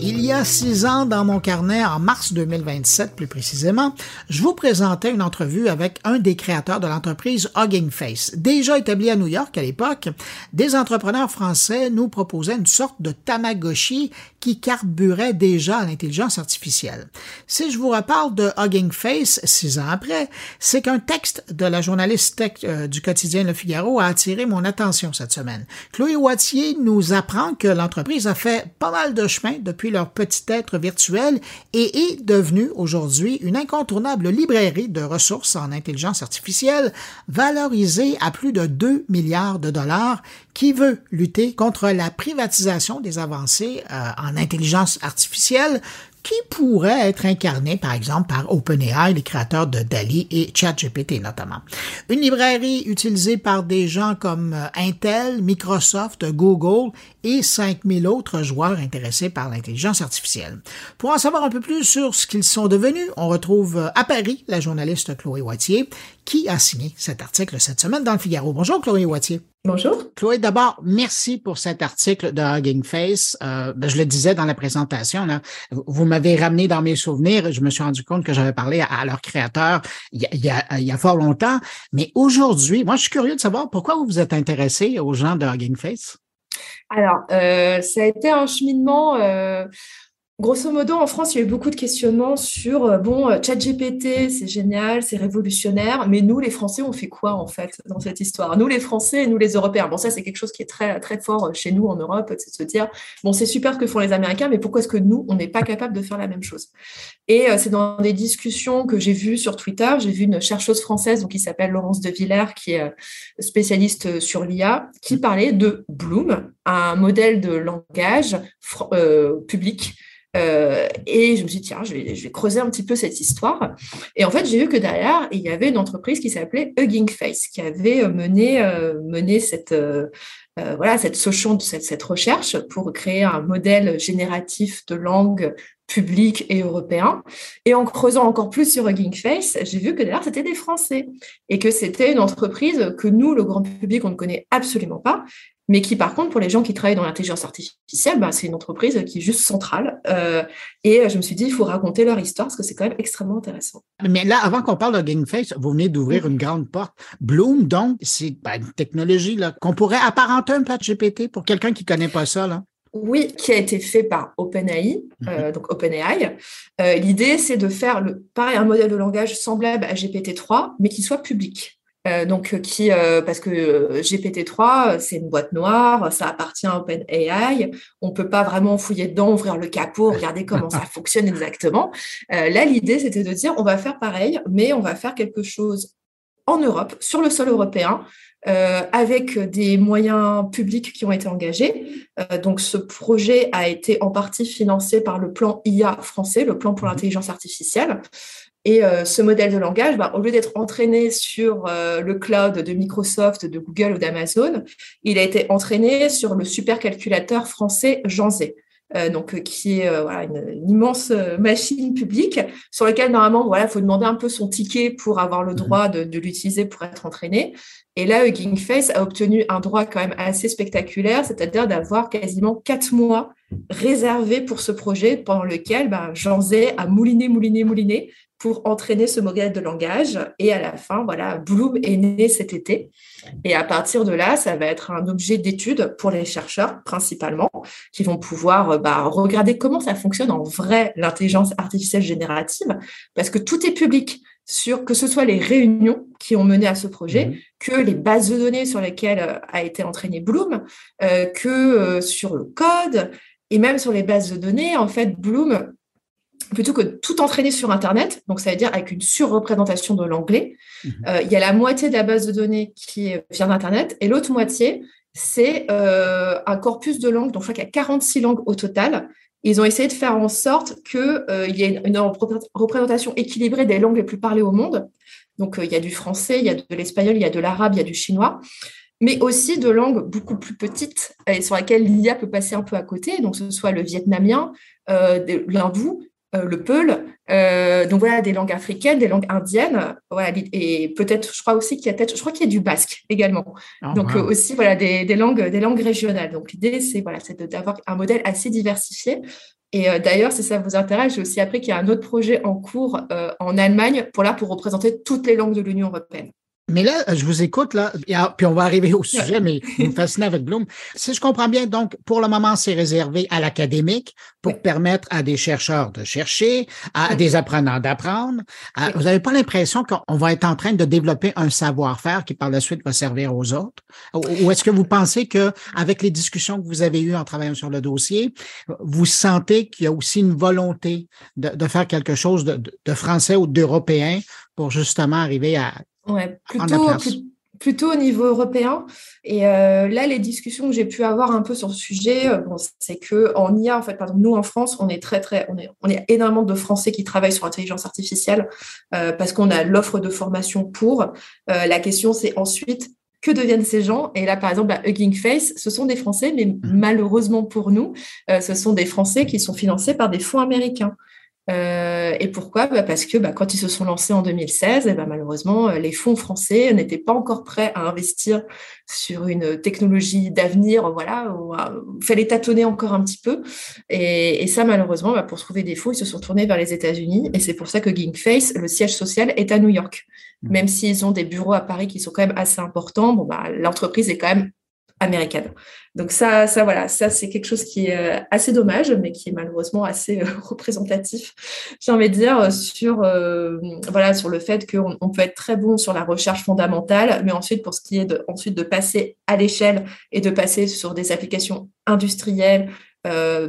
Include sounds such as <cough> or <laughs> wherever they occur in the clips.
Il y a six ans, dans mon carnet, en mars 2027 plus précisément, je vous présentais une entrevue avec un des créateurs de l'entreprise Hugging Face. Déjà établi à New York à l'époque, des entrepreneurs français nous proposaient une sorte de Tamagotchi qui carburait déjà à l'intelligence artificielle. Si je vous reparle de Hugging Face six ans après, c'est qu'un texte de la journaliste tech euh, du quotidien Le Figaro a attiré mon attention cette semaine. Chloé Wattier nous apprend que l'entreprise a fait pas mal de chemin depuis leur petit être virtuel et est devenue aujourd'hui une incontournable librairie de ressources en intelligence artificielle valorisée à plus de 2 milliards de dollars qui veut lutter contre la privatisation des avancées euh, en intelligence artificielle qui pourrait être incarné, par exemple, par OpenAI, les créateurs de DALI et ChatGPT notamment. Une librairie utilisée par des gens comme euh, Intel, Microsoft, Google et 5000 autres joueurs intéressés par l'intelligence artificielle. Pour en savoir un peu plus sur ce qu'ils sont devenus, on retrouve euh, à Paris la journaliste Chloé Wattier qui a signé cet article cette semaine dans le Figaro. Bonjour Chloé Wattier. Bonjour. Chloé, d'abord, merci pour cet article de Hugging Face. Euh, ben, je le disais dans la présentation, là, vous m'avez ramené dans mes souvenirs. Je me suis rendu compte que j'avais parlé à, leur créateur il y, a, il y, a, fort longtemps. Mais aujourd'hui, moi, je suis curieux de savoir pourquoi vous vous êtes intéressé aux gens de Hugging Face? Alors, euh, ça a été un cheminement. Euh, Grosso modo, en France, il y a eu beaucoup de questionnements sur euh, bon, euh, ChatGPT, c'est génial, c'est révolutionnaire, mais nous, les Français, on fait quoi en fait dans cette histoire? Nous, les Français et nous, les Européens. Bon, ça, c'est quelque chose qui est très très fort euh, chez nous en Europe, c'est de se dire bon, c'est super que font les Américains, mais pourquoi est-ce que nous, on n'est pas capable de faire la même chose? Et c'est dans des discussions que j'ai vues sur Twitter, j'ai vu une chercheuse française donc qui s'appelle Laurence de Villers, qui est spécialiste sur l'IA, qui parlait de Bloom, un modèle de langage public euh, et je me suis dit, tiens, je vais, je vais, creuser un petit peu cette histoire. Et en fait, j'ai vu que derrière, il y avait une entreprise qui s'appelait Hugging Face, qui avait euh, mené, euh, mené cette, euh, voilà, cette, cette, cette recherche pour créer un modèle génératif de langue public et européen. Et en creusant encore plus sur Hugging Face, j'ai vu que derrière, c'était des Français et que c'était une entreprise que nous, le grand public, on ne connaît absolument pas, mais qui, par contre, pour les gens qui travaillent dans l'intelligence artificielle, bah, c'est une entreprise qui est juste centrale. Euh, et je me suis dit, il faut raconter leur histoire parce que c'est quand même extrêmement intéressant. Mais là, avant qu'on parle de Face, vous venez d'ouvrir une grande porte. Bloom, donc, c'est ben, une technologie qu'on pourrait apparenter un peu à GPT pour quelqu'un qui ne connaît pas ça. Là. Oui, qui a été fait par OpenAI, mhm. euh, donc OpenAI. Euh, L'idée, c'est de faire le, pareil, un modèle de langage semblable à GPT-3, mais qui soit public. Euh, donc qui euh, parce que GPT-3 c'est une boîte noire, ça appartient à OpenAI, on peut pas vraiment fouiller dedans, ouvrir le capot, regarder comment ça <laughs> fonctionne exactement. là l'idée c'était de dire on va faire pareil, mais on va faire quelque chose en Europe, sur le sol européen, euh, avec des moyens publics qui ont été engagés. Euh, donc, ce projet a été en partie financé par le plan IA français, le plan pour mhm. l'intelligence artificielle. Et euh, ce modèle de langage, bah, au lieu d'être entraîné sur euh, le cloud de Microsoft, de Google ou d'Amazon, il a été entraîné sur le supercalculateur français Jean Euh, donc, euh, qui est voilà, une, immense machine publique sur laquelle normalement, voilà, faut demander un peu son ticket pour avoir le mhm. droit de, de l'utiliser pour être entraîné. Et là, Hugging Face a obtenu un droit quand même assez spectaculaire, c'est-à-dire d'avoir quasiment quatre mois réservés pour ce projet pendant lequel ben, Jean Zay a mouliné, mouliné, mouliné pour entraîner ce modèle de langage. Et à la fin, voilà, Bloom est né cet été. Et à partir de là, ça va être un objet d'étude pour les chercheurs principalement, qui vont pouvoir euh, bah, regarder comment ça fonctionne en vrai l'intelligence artificielle générative, parce que tout est public sur que ce soit les réunions qui ont mené à ce projet, mmh. que les bases de données sur lesquelles euh, a été entraîné Bloom, euh, que sur le code et même sur les bases de données. En fait, Bloom plutôt que tout entraîner sur Internet, donc ça veut dire avec une surreprésentation de l'anglais, mhm. euh, il y a la moitié de la base de données qui vient d'Internet et l'autre moitié, c'est euh, un corpus de langues, donc je crois qu'il y a 46 langues au total. Ils ont essayé de faire en sorte qu'il euh, y ait une, représentation équilibrée des langues les plus parlées au monde. Donc il y a du français, il y a de l'espagnol, il y a de l'arabe, il y a du chinois mais aussi de langues beaucoup plus petites et sur lesquelles l'IA peut passer un peu à côté, donc ce soit le vietnamien, l'hindou, le peul. Euh, donc voilà, des langues africaines, des langues indiennes. Voilà, et peut-être, je crois aussi qu'il y a je crois qu'il y a du basque également. Ah, donc euh, aussi voilà des, langues, des langues régionales. Donc l'idée c'est voilà, c'est d'avoir un modèle assez diversifié. Et d'ailleurs, si ça vous intéresse, j'ai aussi appris qu'il y a un autre projet en cours en Allemagne pour là pour représenter toutes les langues de l'Union européenne. Mais là, je vous écoute, là, puis on va arriver au sujet, mais vous me fascinez avec Bloom. Si je comprends bien, donc, pour le moment, c'est réservé à l'académique pour permettre à des chercheurs de chercher, à des apprenants d'apprendre. Vous n'avez pas l'impression qu'on va être en train de développer un savoir-faire qui, par la suite, va servir aux autres? Ou est-ce que vous pensez que, avec les discussions que vous avez eues en travaillant sur le dossier, vous sentez qu'il y a aussi une volonté de, faire quelque chose de, de français ou d'européen pour justement arriver à Ouais, plutôt, plutôt au niveau européen. Et euh, là, les discussions que j'ai pu avoir un peu sur ce sujet, euh, bon, c'est que en IA, en fait, pardon, nous en France, on est très très, on est, on est énormément de Français qui travaillent sur l'intelligence artificielle euh, parce qu'on a l'offre de formation pour. la question, c'est ensuite que deviennent ces gens? Et là, par exemple, à Hugging Face, ce sont des Français, mais mmh. malheureusement pour nous, ce sont des Français qui sont financés par des fonds américains. Euh, et pourquoi? Bah Parce que bah, quand ils se sont lancés en 2016, et eh bah, malheureusement, euh, les fonds français n'étaient pas encore prêts à investir sur une technologie d'avenir. Voilà, il fallait tâtonner encore un petit peu. Et, et ça, malheureusement, bah, pour trouver des fonds, ils se sont tournés vers les États-Unis. Et c'est pour ça que Ginkface, le siège social, est à New York. Mmh. Même s'ils ont des bureaux à Paris qui sont quand même assez importants, bon, l'entreprise est quand même américaine. Donc ça, ça voilà, ça c'est quelque chose qui est euh, assez dommage, mais qui est malheureusement assez euh, <laughs> représentatif, j'ai envie de dire, sur euh, voilà sur le fait qu'on on peut être très bon sur la recherche fondamentale, mais ensuite pour ce qui est de ensuite de passer à l'échelle et de passer sur des applications industrielles,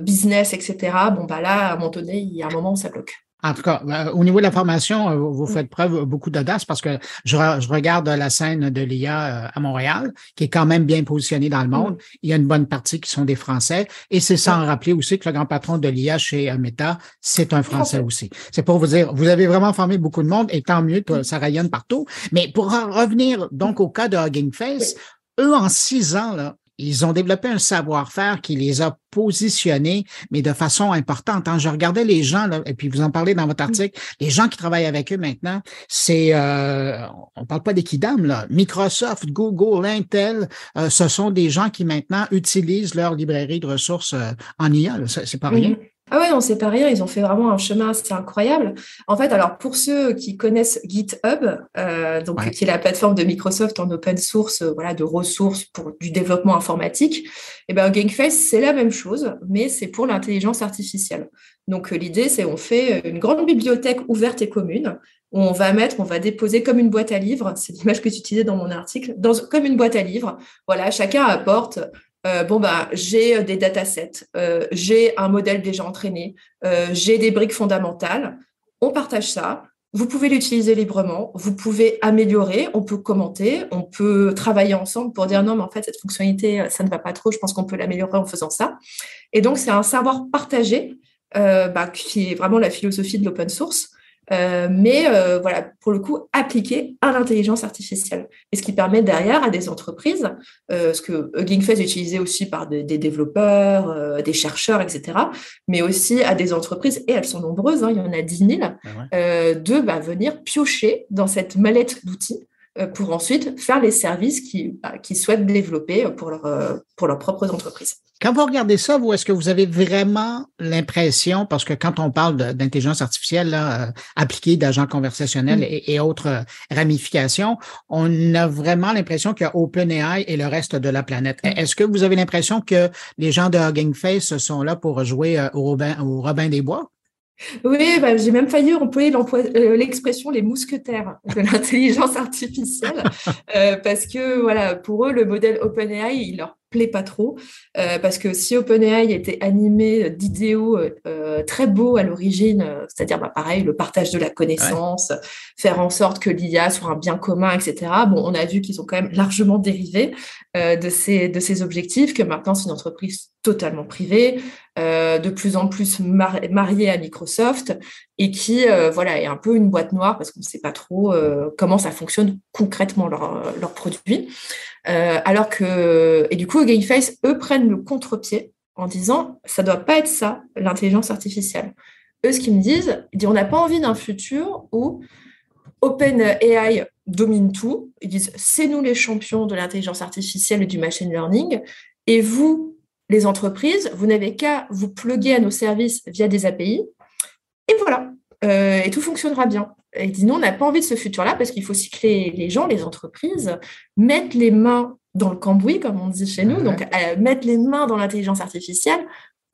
business, etc. Bon bah là, à un moment donné, il y a un moment où ça bloque. En tout cas, euh, au niveau de la formation, euh, vous faites preuve beaucoup d'audace parce que je, regarde la scène de l'IA euh, à Montréal, qui est quand même bien positionnée dans le monde. Il y a une bonne partie qui sont des Français. Et c'est sans rappeler aussi que le grand patron de l'IA chez Meta, c'est un Français aussi. C'est pour vous dire, vous avez vraiment formé beaucoup de monde et tant mieux que ça rayonne partout. Mais pour revenir donc au cas de Hugging Face, eux, en six ans, là, ils ont développé un savoir-faire qui les a positionnés, mais de façon importante. Quand je regardais les gens, là, et puis vous en parlez dans votre article, les gens qui travaillent avec eux maintenant, c'est, euh, on parle pas d'équidam, là. Microsoft, Google, Intel, euh, ce sont des gens qui maintenant utilisent leur librairie de ressources euh, en IA. C'est pas rien. Ah ouais, non, c'est pas rien. Ils ont fait vraiment un chemin assez incroyable. En fait, alors pour ceux qui connaissent GitHub, euh, donc qui est la plateforme de Microsoft en open source, euh, voilà, de ressources pour du développement informatique, eh ben Gameface c'est la même chose, mais c'est pour l'intelligence artificielle. Donc euh, l'idée, c'est on fait une grande bibliothèque ouverte et commune où on va mettre, on va déposer comme une boîte à livres. C'est l'image que tu utilisais dans mon article, dans, comme une boîte à livres. Voilà, chacun apporte euh, bon bah j'ai euh, des datasets, euh, j'ai un modèle déjà entraîné, j'ai des briques fondamentales. On partage ça. Vous pouvez l'utiliser librement, vous pouvez améliorer, on peut commenter, on peut travailler ensemble pour dire non mais en fait cette fonctionnalité ça ne va pas trop, je pense qu'on peut l'améliorer en faisant ça. Et donc c'est un savoir partagé bah, qui est vraiment la philosophie de l'open source. Euh, mais euh, voilà, pour le coup, appliqué à l'intelligence artificielle. Et ce qui permet derrière à des entreprises, euh, ce que Hugging Face est utilisé aussi par des, développeurs, des chercheurs, etc., mais aussi à des entreprises, et elles sont nombreuses, hein, il y en a 10 000, ah de bah, venir piocher dans cette mallette d'outils pour ensuite faire les services qu'ils bah, souhaitent développer pour, leur, pour leurs propres entreprises. Quand vous regardez ça, vous, est-ce que vous avez vraiment l'impression, parce que quand on parle d'intelligence artificielle là, euh, appliquée d'agents conversationnels mm. et, autres euh, ramifications, on a vraiment l'impression qu'il y a OpenAI et le reste de la planète. Mm. Est-ce que vous avez l'impression que les gens de Hugging Face sont là pour jouer euh, au Robin, au Robin des Bois? Oui, bah, j'ai même failli employer l'expression les mousquetaires de <laughs> l'intelligence artificielle, parce que voilà, pour eux, le modèle OpenAI, il leur pas trop, euh, parce que si OpenAI était animé d'idéaux euh, très beaux à l'origine, euh, c'est-à-dire bah, pareil, le partage de la connaissance, faire en sorte que l'IA soit un bien commun, etc. Bon, on a vu qu'ils ont quand même largement dérivé de, ces, objectifs, que maintenant c'est une entreprise totalement privée, de plus en plus mariée à Microsoft, et qui voilà est un peu une boîte noire parce qu'on ne sait pas trop comment ça fonctionne concrètement leur produits. Euh, alors que, et du coup, GameFace, eux, prennent le contre-pied en disant, ça doit pas être ça, l'intelligence artificielle. Eux, ce qu'ils me disent, ils disent, on n'a pas envie d'un futur où OpenAI domine tout. Ils disent, c'est nous les champions de l'intelligence artificielle et du machine learning. Et vous, les entreprises, vous n'avez qu'à vous pluguer à nos services via des API. Et voilà, euh, et tout fonctionnera bien. Et dit non, on n'a pas envie de ce futur-là parce qu'il faut cycler les gens, les entreprises, mettre les mains dans le cambouis, comme on dit chez nous, donc euh, mettre les mains dans l'intelligence artificielle,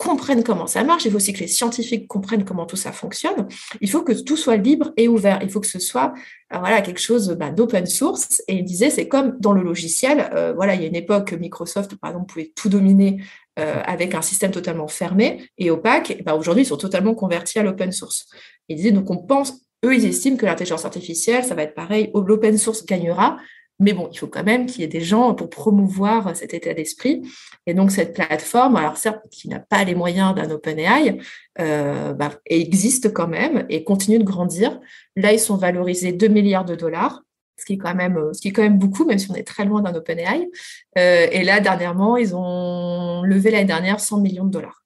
comprennent comment ça marche, il faut aussi que les scientifiques comprennent comment tout ça fonctionne. Il faut que tout soit libre et ouvert. Il faut que ce soit euh, voilà quelque chose bah, d'open source. Et il disait, c'est comme dans le logiciel. Euh, voilà, il y a une époque, Microsoft, par exemple, pouvait tout dominer euh, avec un système totalement fermé et opaque. bah, Aujourd'hui, ils sont totalement convertis à l'open source. Il disait, donc on pense, eux, ils estiment que l'intelligence artificielle, ça va être pareil, l'open source gagnera, mais bon, il faut quand même qu'il y ait des gens pour promouvoir cet état d'esprit. Et donc, cette plateforme, alors certes, qui n'a pas les moyens d'un OpenAI, euh, bah, existe quand même et continue de grandir. Là, ils sont valorisés 2 milliards de dollars, ce qui est quand même, ce qui est quand même beaucoup, même si on est très loin d'un OpenAI. Euh, et là, dernièrement, ils ont levé l'année dernière 100 millions de dollars.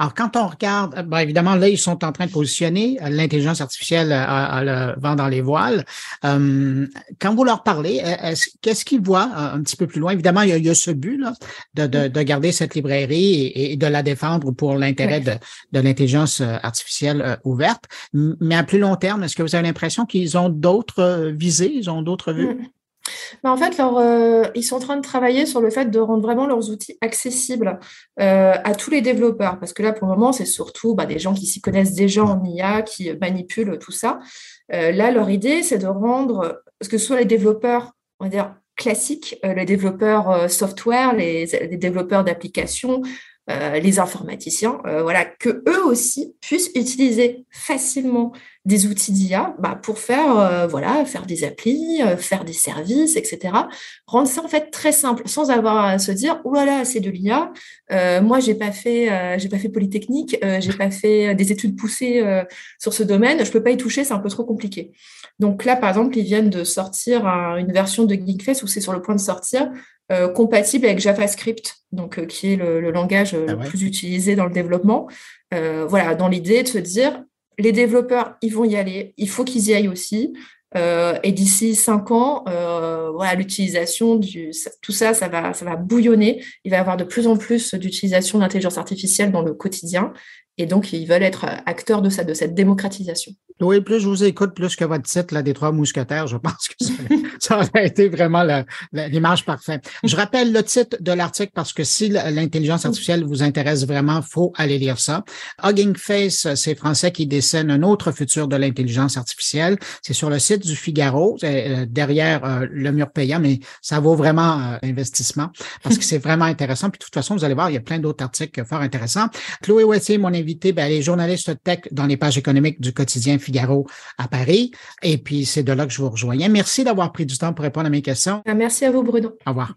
Alors, quand on regarde, euh, ben, évidemment, là, ils sont en train de positionner euh, l'intelligence artificielle à, euh, le vent dans les voiles. quand vous leur parlez, qu'est-ce qu'ils voient un petit peu plus loin? Évidemment, il y a, ce but là, de, de, de, garder cette librairie et, de la défendre pour l'intérêt de, de l'intelligence artificielle ouverte. Mais à plus long terme, est-ce que vous avez l'impression qu'ils ont d'autres visées, ils ont d'autres vues? En fait, euh, ils sont en train de travailler sur le fait de rendre vraiment leurs outils accessibles euh, à tous les développeurs. Parce que là, pour le moment, c'est surtout bah, des gens qui s'y connaissent déjà en IA, qui manipulent tout ça. Euh, là, leur idée, c'est de rendre, que ce soit les développeurs, on va dire, classiques, les développeurs software, les développeurs d'applications, euh, les informaticiens, euh, voilà, que eux aussi puissent utiliser facilement des outils d'IA bah, pour faire, euh, voilà, faire des applis, faire des services, etc. Rendre ça en fait très simple, sans avoir à se dire, oh là c'est de l'IA. moi, j'ai pas fait, j'ai pas fait polytechnique, j'ai pas fait des études poussées sur ce domaine, je peux pas y toucher, c'est un peu trop compliqué. Donc là, par exemple, ils viennent de sortir une version de Geekfest où c'est sur le point de sortir euh, compatible avec JavaScript, donc euh, qui est le, langage euh, ah le plus utilisé dans le développement. voilà, dans l'idée de se dire, les développeurs, ils vont y aller, il faut qu'ils y aillent aussi. et d'ici cinq ans, voilà, l'utilisation du tout ça, ça va, ça va bouillonner. Il va y avoir de plus en plus d'utilisation d'intelligence artificielle dans le quotidien. Et donc, ils veulent être acteurs de ça, de cette démocratisation. Oui, plus je vous écoute, plus que votre titre, là, des trois mousquetaires, je pense que ça, <laughs> aurait été vraiment l'image parfaite. Je rappelle le titre de l'article parce que si l'intelligence artificielle vous intéresse vraiment, faut aller lire ça. Hugging Face, c'est français qui dessine un autre futur de l'intelligence artificielle. C'est sur le site du Figaro, euh, derrière euh, le mur payant, mais ça vaut vraiment euh, investissement parce que c'est vraiment intéressant. Puis de toute façon, vous allez voir, il y a plein d'autres articles fort intéressants. Chloé Wessier, mon invité, ben, elle est journaliste tech dans les pages économiques du quotidien Figaro à Paris. Et puis, c'est de là que je vous rejoignais. Merci d'avoir pris du temps pour répondre à mes questions. Merci à vous, Bruno. Au revoir.